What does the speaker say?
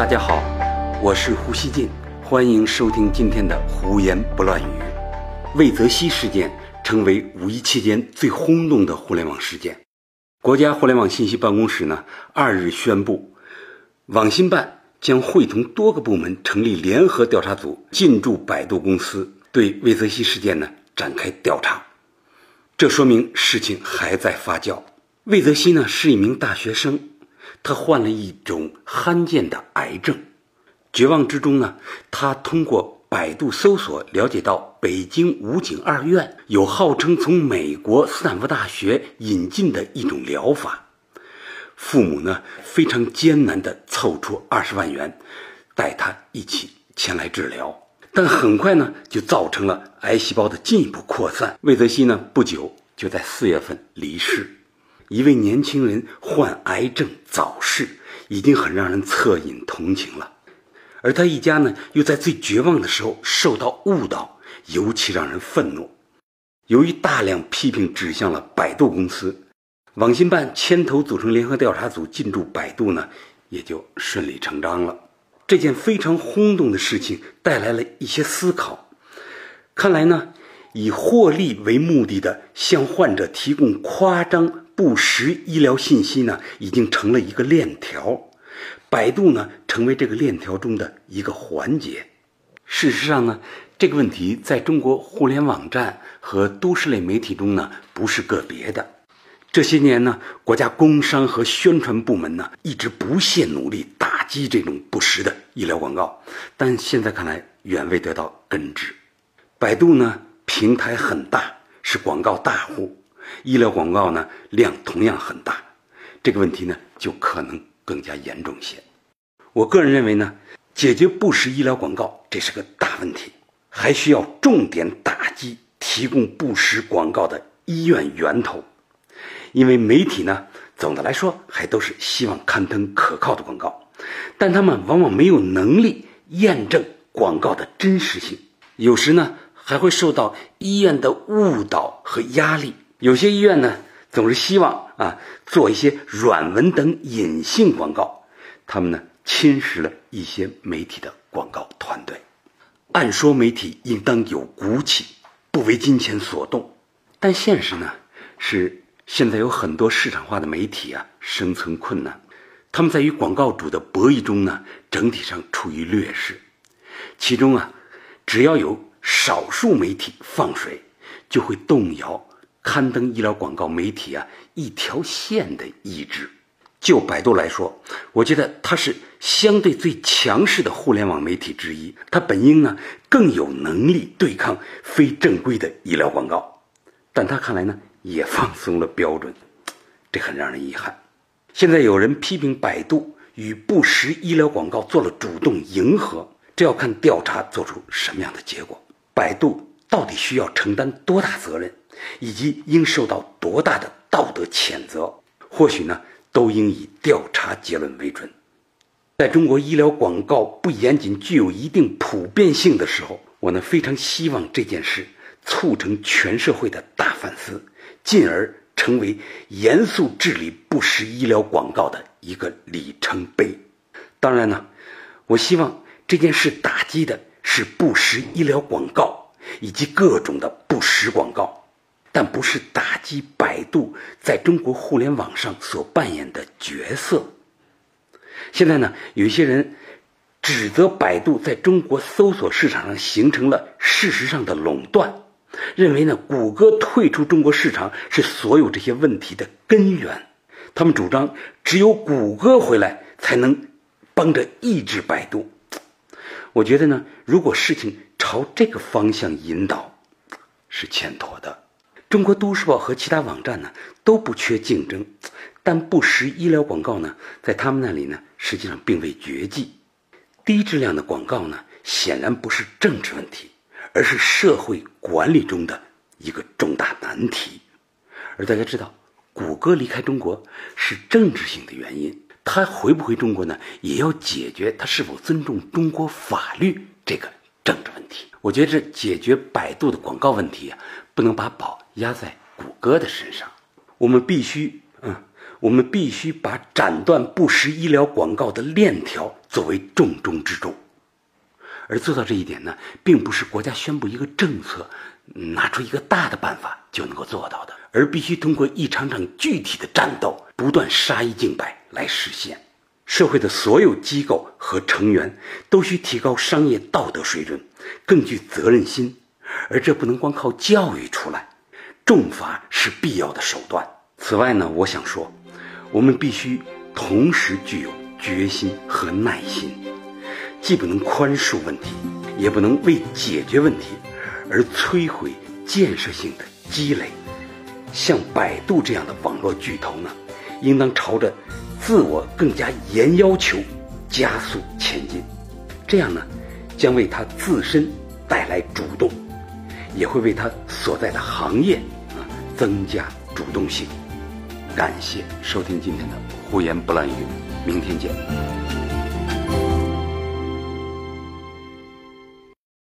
大家好，我是胡锡进，欢迎收听今天的胡言不乱语。魏则西事件成为五一期间最轰动的互联网事件。国家互联网信息办公室呢，二日宣布，网信办将会同多个部门成立联合调查组，进驻百度公司，对魏则西事件呢展开调查。这说明事情还在发酵。魏则西呢是一名大学生。他患了一种罕见的癌症，绝望之中呢，他通过百度搜索了解到北京武警二院有号称从美国斯坦福大学引进的一种疗法，父母呢非常艰难地凑出二十万元，带他一起前来治疗，但很快呢就造成了癌细胞的进一步扩散，魏则西呢不久就在四月份离世。一位年轻人患癌症早逝，已经很让人恻隐同情了。而他一家呢，又在最绝望的时候受到误导，尤其让人愤怒。由于大量批评指向了百度公司，网信办牵头组成联合调查组进驻百度呢，也就顺理成章了。这件非常轰动的事情带来了一些思考。看来呢，以获利为目的的向患者提供夸张。不实医疗信息呢，已经成了一个链条，百度呢成为这个链条中的一个环节。事实上呢，这个问题在中国互联网站和都市类媒体中呢不是个别的。这些年呢，国家工商和宣传部门呢一直不懈努力打击这种不实的医疗广告，但现在看来远未得到根治。百度呢平台很大，是广告大户。医疗广告呢量同样很大，这个问题呢就可能更加严重些。我个人认为呢，解决不实医疗广告这是个大问题，还需要重点打击提供不实广告的医院源头。因为媒体呢总的来说还都是希望刊登可靠的广告，但他们往往没有能力验证广告的真实性，有时呢还会受到医院的误导和压力。有些医院呢，总是希望啊做一些软文等隐性广告，他们呢侵蚀了一些媒体的广告团队。按说媒体应当有骨气，不为金钱所动，但现实呢是现在有很多市场化的媒体啊生存困难，他们在与广告主的博弈中呢整体上处于劣势。其中啊，只要有少数媒体放水，就会动摇。刊登医疗广告媒体啊一条线的意志，就百度来说，我觉得它是相对最强势的互联网媒体之一，它本应呢更有能力对抗非正规的医疗广告，但它看来呢也放松了标准，这很让人遗憾。现在有人批评百度与不实医疗广告做了主动迎合，这要看调查做出什么样的结果，百度到底需要承担多大责任？以及应受到多大的道德谴责，或许呢，都应以调查结论为准。在中国医疗广告不严谨、具有一定普遍性的时候，我呢非常希望这件事促成全社会的大反思，进而成为严肃治理不实医疗广告的一个里程碑。当然呢，我希望这件事打击的是不实医疗广告以及各种的不实广告。但不是打击百度在中国互联网上所扮演的角色。现在呢，有一些人指责百度在中国搜索市场上形成了事实上的垄断，认为呢，谷歌退出中国市场是所有这些问题的根源。他们主张只有谷歌回来才能帮着抑制百度。我觉得呢，如果事情朝这个方向引导，是欠妥的。中国都市报和其他网站呢都不缺竞争，但不实医疗广告呢，在他们那里呢，实际上并未绝迹。低质量的广告呢，显然不是政治问题，而是社会管理中的一个重大难题。而大家知道，谷歌离开中国是政治性的原因，它回不回中国呢，也要解决它是否尊重中国法律这个政治问题。我觉得这解决百度的广告问题啊，不能把宝。压在谷歌的身上，我们必须，嗯，我们必须把斩断不实医疗广告的链条作为重中之重。而做到这一点呢，并不是国家宣布一个政策，拿出一个大的办法就能够做到的，而必须通过一场场具体的战斗，不断杀一儆百来实现。社会的所有机构和成员都需提高商业道德水准，更具责任心，而这不能光靠教育出来，重罚是必要的手段。此外呢，我想说，我们必须同时具有决心和耐心。既不能宽恕问题，也不能为解决问题而摧毁建设性的积累。像百度这样的网络巨头呢，应当朝着自我更加严要求加速前进。这样呢，将为他自身带来主动，也会为他所在的行业啊增加主动性。感谢收听今天的胡言不乱语，明天见。